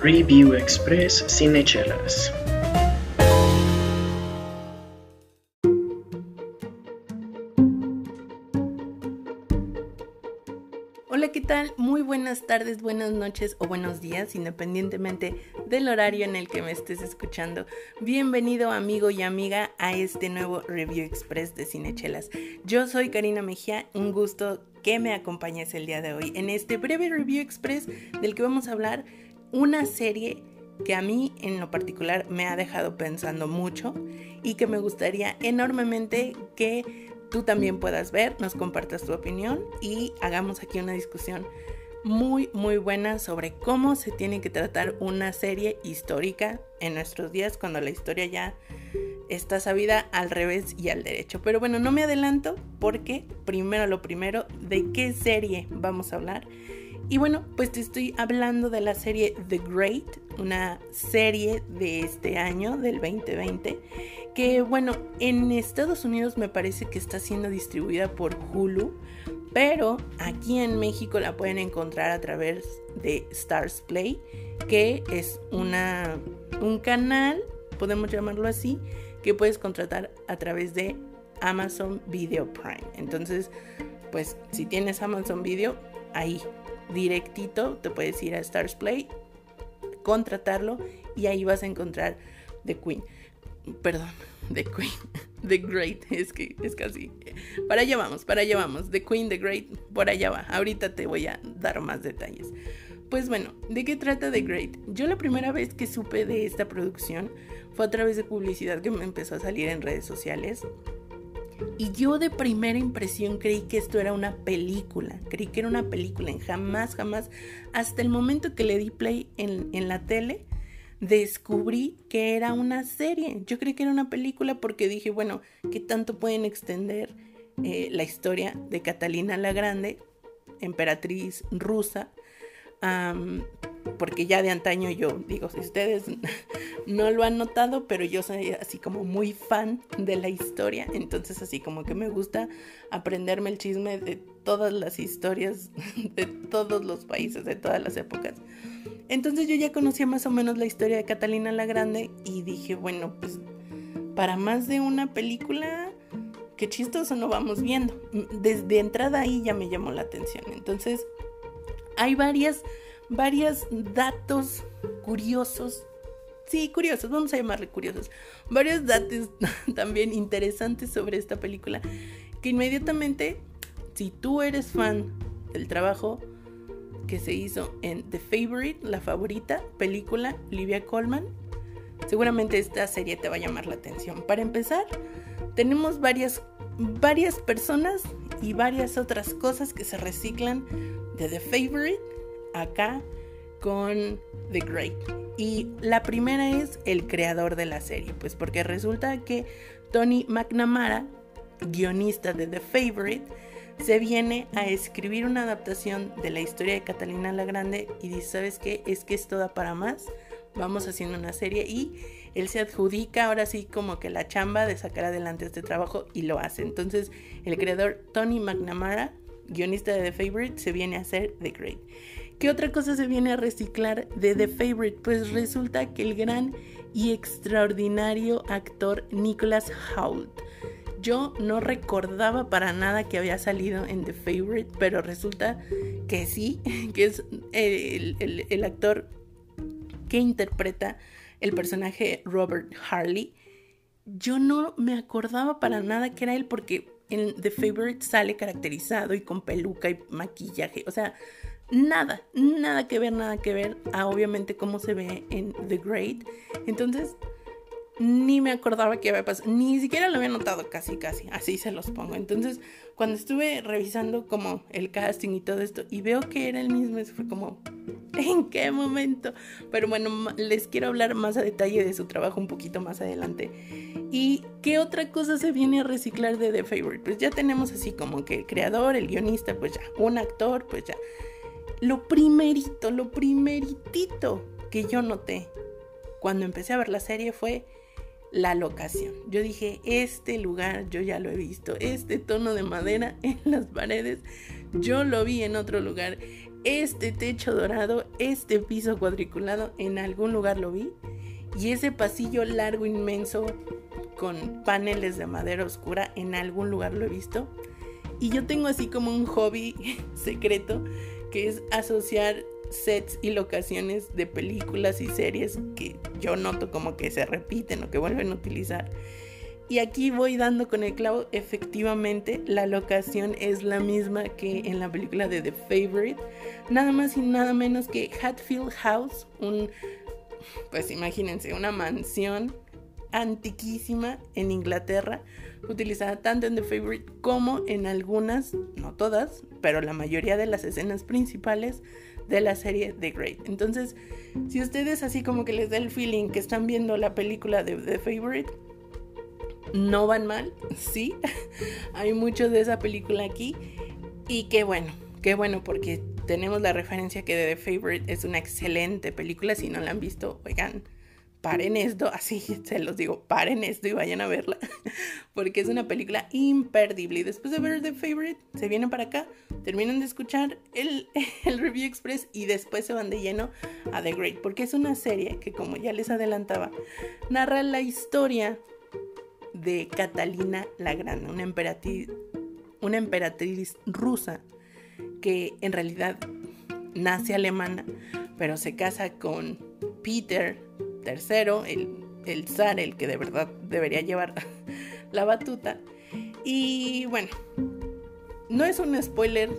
Review Express Cinechelas. Hola, ¿qué tal? Muy buenas tardes, buenas noches o buenos días, independientemente del horario en el que me estés escuchando. Bienvenido amigo y amiga a este nuevo Review Express de Cinechelas. Yo soy Karina Mejía, un gusto que me acompañes el día de hoy en este breve Review Express del que vamos a hablar una serie que a mí en lo particular me ha dejado pensando mucho y que me gustaría enormemente que tú también puedas ver, nos compartas tu opinión y hagamos aquí una discusión muy muy buena sobre cómo se tiene que tratar una serie histórica en nuestros días cuando la historia ya está sabida al revés y al derecho. Pero bueno, no me adelanto porque primero lo primero, ¿de qué serie vamos a hablar? Y bueno, pues te estoy hablando de la serie The Great, una serie de este año, del 2020, que bueno, en Estados Unidos me parece que está siendo distribuida por Hulu, pero aquí en México la pueden encontrar a través de Stars Play, que es una, un canal, podemos llamarlo así, que puedes contratar a través de Amazon Video Prime. Entonces, pues si tienes Amazon Video, ahí directito te puedes ir a Stars Play, contratarlo y ahí vas a encontrar The Queen. Perdón, The Queen, The Great, es que es casi. Para allá vamos, para allá vamos. The Queen, The Great, por allá va. Ahorita te voy a dar más detalles. Pues bueno, ¿de qué trata The Great? Yo la primera vez que supe de esta producción fue a través de publicidad que me empezó a salir en redes sociales y yo de primera impresión creí que esto era una película, creí que era una película, en jamás, jamás, hasta el momento que le di play en, la tele, descubrí que era una serie. Yo creí que era una película porque dije, bueno, ¿qué tanto pueden extender eh, la historia de Catalina la Grande, emperatriz rusa? Porque ya de antaño yo digo, si ustedes no lo han notado, pero yo soy así como muy fan de la historia, entonces así como que me gusta aprenderme el chisme de todas las historias de todos los países, de todas las épocas. Entonces yo ya conocía más o menos la historia de Catalina la Grande y dije, bueno, pues para más de una película, qué chistoso no vamos viendo. Desde entrada ahí ya me llamó la atención. Entonces, hay varias varios datos curiosos. Sí, curiosos, vamos a llamarle curiosos. Varios datos también interesantes sobre esta película que inmediatamente, si tú eres fan del trabajo que se hizo en The Favorite, la favorita película, Livia Colman, seguramente esta serie te va a llamar la atención. Para empezar, tenemos varias, varias personas y varias otras cosas que se reciclan de The Favorite acá con The Great. Y la primera es el creador de la serie, pues porque resulta que Tony McNamara, guionista de The Favorite, se viene a escribir una adaptación de la historia de Catalina la Grande y dice, ¿sabes qué? Es que es toda para más. Vamos haciendo una serie y él se adjudica ahora sí como que la chamba de sacar adelante este trabajo y lo hace. Entonces el creador Tony McNamara, guionista de The Favorite, se viene a hacer The Great. ¿Qué otra cosa se viene a reciclar de The Favorite? Pues resulta que el gran y extraordinario actor Nicholas Hoult. Yo no recordaba para nada que había salido en The Favorite, pero resulta que sí, que es el, actor que interpreta el personaje Robert Harley. Yo no me acordaba para nada que era él porque en The Favorite sale caracterizado y con peluca y maquillaje. O sea, nada, nada que ver, nada que ver a obviamente cómo se ve en The Great. Entonces, ni me acordaba que había pasado, ni siquiera lo había notado casi, casi, así se los pongo. Entonces, cuando estuve revisando como el casting y todo esto y veo que era el mismo, fue como, ¿en qué momento? Pero bueno, les quiero hablar más a detalle de su trabajo un poquito más adelante. ¿Y qué otra cosa se viene a reciclar de The Favorite? Pues ya tenemos así como que el creador, el guionista, pues ya, un actor, pues ya lo primerito, lo primeritito que yo noté cuando empecé a ver la serie fue la locación. Yo dije, este lugar yo ya lo he visto, este tono de madera en las paredes, yo lo vi en otro lugar. este techo dorado, este piso cuadriculado, en algún lugar lo vi. Y ese pasillo largo, inmenso, con paneles de madera oscura, en algún lugar lo he visto. Y yo tengo así como un hobby secreto, que es asociar sets y locaciones de películas y series que yo noto como que se repiten o que vuelven a utilizar. Y aquí voy dando con el clavo, efectivamente la locación es la misma que en la película de The Favorite, nada más y nada menos que Hatfield House, un, pues imagínense, una mansión antiquísima en Inglaterra, utilizada tanto en The Favorite como en algunas, no todas, pero la mayoría de las escenas principales de la serie The Great. Entonces, si ustedes así como que les da el feeling que están viendo la película de The Favorite, no van mal, sí. Hay mucho de esa película aquí. Y qué bueno, qué bueno, porque tenemos la referencia que The Favorite es una excelente película. Si no la han visto, oigan, paren esto, así se los digo, paren esto y vayan a verla, porque es una película imperdible. Y después de ver The Favorite, se vienen para acá, terminan de escuchar el, el, Review Express y después se van de lleno a The Great, porque es una serie que, como ya les adelantaba, narra la historia de Catalina la Grande, una emperatriz, una emperatriz rusa que en realidad nace alemana, pero se casa con Peter III, el, el zar, el que de verdad debería llevar la batuta. Y bueno, no es un spoiler.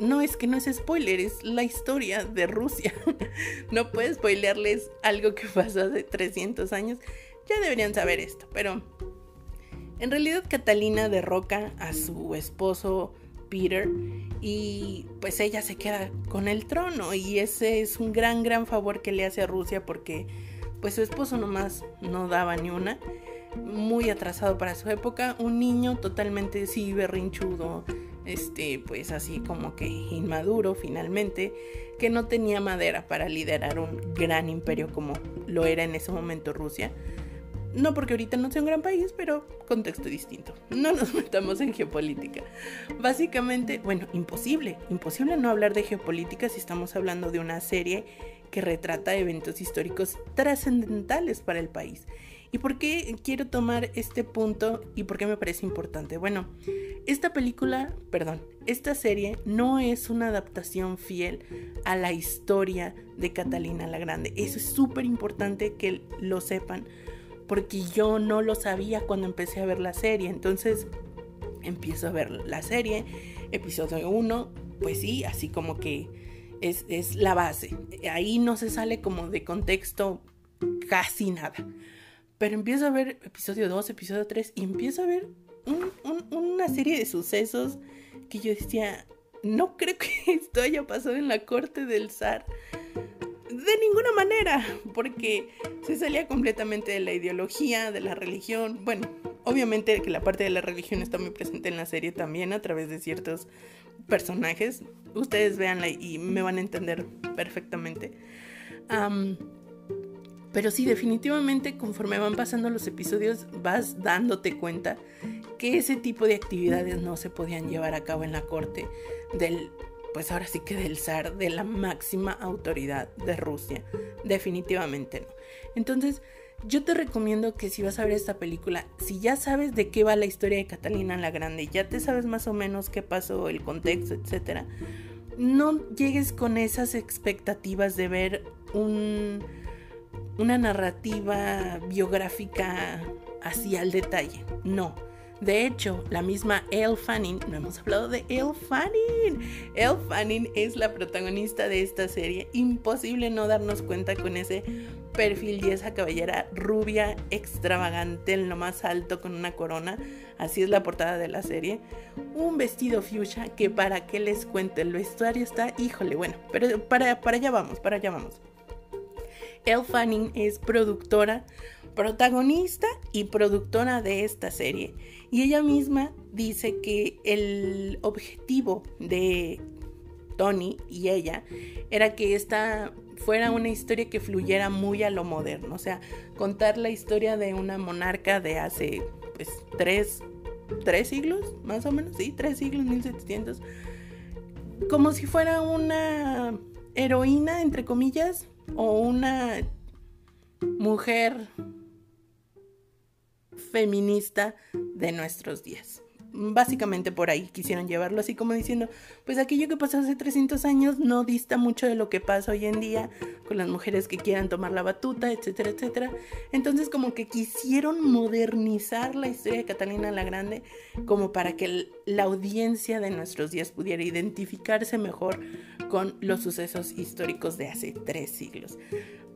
No es que no es spoiler, es la historia de Rusia. no puedo spoilearles algo que pasó hace 300 años ya deberían saber esto, pero en realidad Catalina derroca a su esposo Peter y pues ella se queda con el trono y ese es un gran gran favor que le hace a Rusia porque pues su esposo nomás no daba ni una. Muy atrasado para su época. Un niño totalmente sí berrinchudo este pues así como que inmaduro finalmente que no tenía madera para liderar un gran imperio como lo era en ese momento Rusia no porque ahorita no sea un gran país, pero contexto distinto. No nos metamos en geopolítica. Básicamente, bueno, imposible, imposible no hablar de geopolítica si estamos hablando de una serie que retrata eventos históricos trascendentales para el país. ¿Y por qué quiero tomar este punto y por qué me parece importante? Bueno, esta película, perdón, esta serie no es una adaptación fiel a la historia de Catalina la Grande. Eso es súper importante que lo sepan porque yo no lo sabía cuando empecé a ver la serie. Entonces empiezo a ver la serie, episodio 1, pues sí, así como que es, es, la base. Ahí no se sale como de contexto casi nada. Pero empiezo a ver episodio 2, episodio 3 y empiezo a ver una serie de sucesos que yo decía, no creo que esto haya pasado en la corte del zar de ninguna manera, porque se salía completamente de la ideología, de la religión. Bueno, obviamente que la parte de la religión está muy presente en la serie también a través de ciertos personajes. Ustedes véanla y me van a entender perfectamente. pero sí, definitivamente conforme van pasando los episodios vas dándote cuenta que ese tipo de actividades no se podían llevar a cabo en la corte del pues ahora sí que del zar, de la máxima autoridad de Rusia. Definitivamente no. Entonces, yo te recomiendo que si vas a ver esta película, si ya sabes de qué va la historia de Catalina la Grande, ya te sabes más o menos qué pasó, el contexto, etc., no llegues con esas expectativas de ver un, una narrativa biográfica así al detalle. No de hecho, la misma Elle Fanning, no hemos hablado de Elle Fanning. Elle Fanning es la protagonista de esta serie. Imposible no darnos cuenta con ese perfil y esa cabellera rubia, extravagante, en lo más alto con una corona. Así es la portada de la serie. Un vestido fuchsia que para qué les cuento, el vestuario está, híjole, bueno, pero para, para allá vamos, para allá vamos. Elle Fanning es productora, protagonista y productora de esta serie. Y ella misma dice que el objetivo de Tony y ella era que esta fuera una historia que fluyera muy a lo moderno, o sea, contar la historia de una monarca de hace pues tres, tres siglos, más o menos, sí, tres siglos, 1700, como si fuera una heroína, entre comillas, o una mujer feminista de nuestros días básicamente por ahí quisieron llevarlo, así como diciendo, pues aquello que pasó hace 300 años no dista mucho de lo que pasa hoy en día con las mujeres que quieran tomar la batuta, etcétera, etcétera. Entonces como que quisieron modernizar la historia de Catalina la Grande como para que la audiencia de nuestros días pudiera identificarse mejor con los sucesos históricos de hace tres siglos.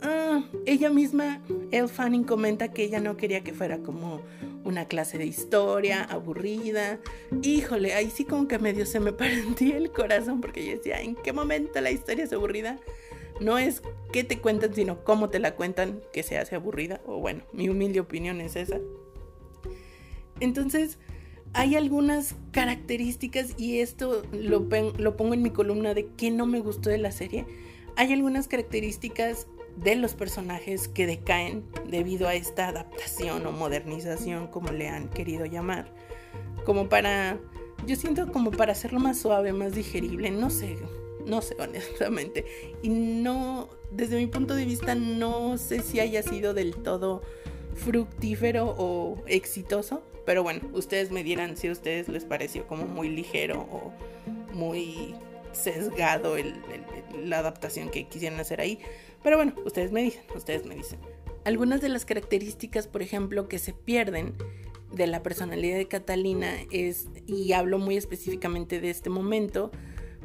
Ah, ella misma, Elle Fanning comenta que ella no quería que fuera como una clase de historia aburrida. Híjole, ahí sí como que medio se me partía el corazón porque yo decía, ¿en qué momento la historia es aburrida? No es que te cuentan, sino cómo te la cuentan que se hace aburrida. O bueno, mi humilde opinión es esa. Entonces, hay algunas características y esto lo, lo pongo en mi columna de qué no me gustó de la serie. Hay algunas características de los personajes que decaen debido a esta adaptación o modernización, como le han querido llamar. Como para, yo siento como para hacerlo más suave, más digerible, no sé, no sé honestamente. Y no, desde mi punto de vista, no sé si haya sido del todo fructífero o exitoso. Pero bueno, ustedes me dirán si a ustedes les pareció como muy ligero o muy sesgado la adaptación que quisieran hacer ahí. Pero bueno, ustedes me dicen, ustedes me dicen. Algunas de las características, por ejemplo, que se pierden de la personalidad de Catalina es, y hablo muy específicamente de este momento,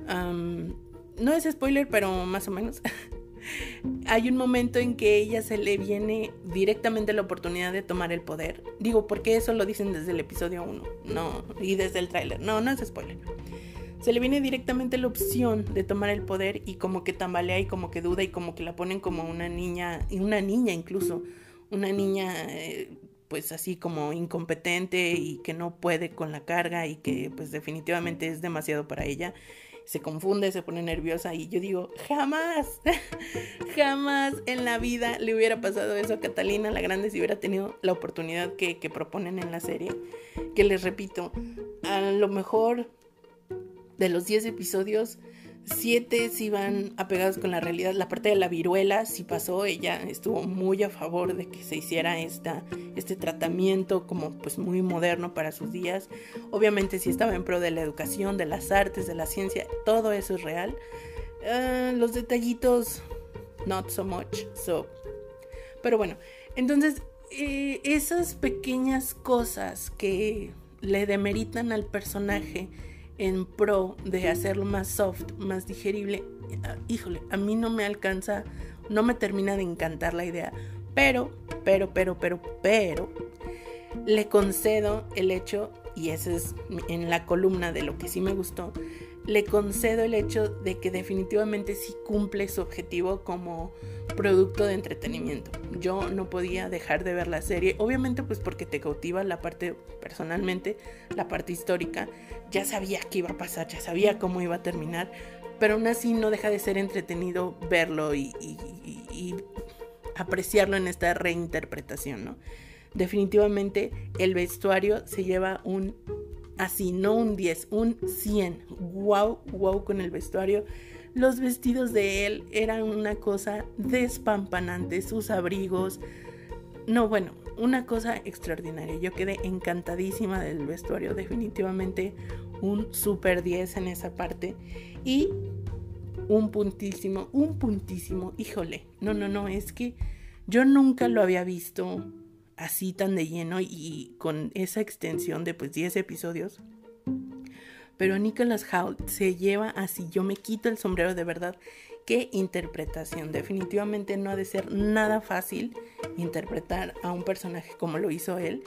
no es spoiler, pero más o menos. Hay un momento en que ella se le viene directamente la oportunidad de tomar el poder. Digo, porque eso lo dicen desde el episodio 1, no, y desde el tráiler. No, no es spoiler se le viene directamente la opción de tomar el poder y como que tambalea y como que duda y como que la ponen como una niña, y una niña incluso, una niña eh, pues así como incompetente y que no puede con la carga y que pues definitivamente es demasiado para ella. Se confunde, se pone nerviosa y yo digo, jamás, jamás en la vida le hubiera pasado eso a Catalina la Grande si hubiera tenido la oportunidad que, que proponen en la serie. Que les repito, a lo mejor de los 10 episodios, 7 sí van apegados con la realidad. La parte de la viruela sí pasó, ella estuvo muy a favor de que se hiciera esta, este tratamiento como pues muy moderno para sus días. Obviamente sí estaba en pro de la educación, de las artes, de la ciencia, todo eso es real. Ah, los detallitos, not so much. So. Pero bueno, entonces eh, esas pequeñas cosas que le demeritan al personaje, en pro de hacerlo más soft, más digerible, ah, híjole, a mí no me alcanza, no me termina de encantar la idea. Pero, pero, pero, pero, pero, le concedo el hecho, y ese es en la columna de lo que sí me gustó, le concedo el hecho de que definitivamente sí cumple su objetivo como producto de entretenimiento. Yo no podía dejar de ver la serie, obviamente pues porque te cautiva la parte personalmente, la parte histórica, ya sabía qué iba a pasar, ya sabía cómo iba a terminar, pero aún así no deja de ser entretenido verlo y, y apreciarlo en esta reinterpretación, ¿no? Definitivamente el vestuario se lleva un así, no un 10, un 100. Wow, wow con el vestuario. Los vestidos de él eran una cosa despampanante, sus abrigos. No, bueno, una cosa extraordinaria. Yo quedé encantadísima del vestuario, definitivamente un super 10 en esa parte. Y un puntísimo, un puntísimo, híjole, no, no, no, es que yo nunca lo había visto así tan de lleno y con esa extensión de pues 10 episodios. Pero Nicholas Hoult se lleva así, yo me quito el sombrero de verdad. Qué interpretación. Definitivamente no ha de ser nada fácil interpretar a un personaje como lo hizo él.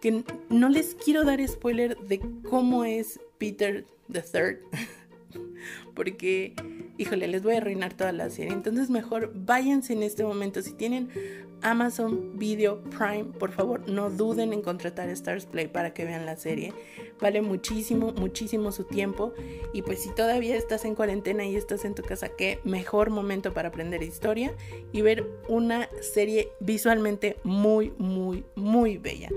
Que no les quiero dar spoiler de cómo es Peter Third. Porque, híjole, les voy a arruinar toda la serie. Entonces mejor váyanse en este momento. Si tienen Amazon Video Prime, por favor, no duden en contratar Stars Play para que vean la serie. Vale muchísimo, muchísimo su tiempo. Y pues si todavía estás en cuarentena y estás en tu casa, qué mejor momento para aprender historia y ver una serie visualmente muy, muy, muy bella.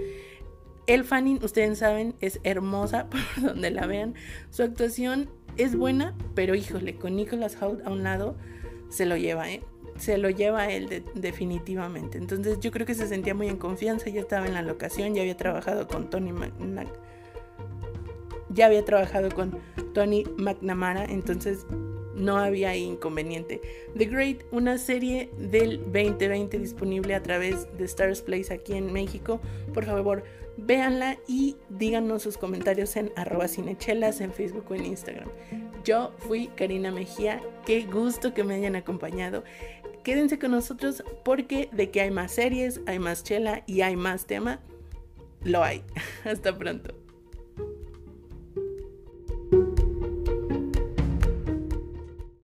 El Fanning, ustedes saben, es hermosa por donde la vean. Su actuación es buena, pero híjole, con Nicholas Hoult a un lado se lo lleva, ¿eh? Se lo lleva él definitivamente. Entonces yo creo que se sentía muy en confianza, ya estaba en la locación, ya había trabajado con Tony McNamara, ya había trabajado con Tony McNamara, entonces no había inconveniente. The Great, una serie del 2020 disponible a través de Stars Place aquí en México. Por favor, véanla y díganos sus comentarios en arroba cinechelas en Facebook o en Instagram. Yo fui Karina Mejía, qué gusto que me hayan acompañado. Quédense con nosotros porque de que hay más series, hay más chela y hay más tema, lo hay. Hasta pronto.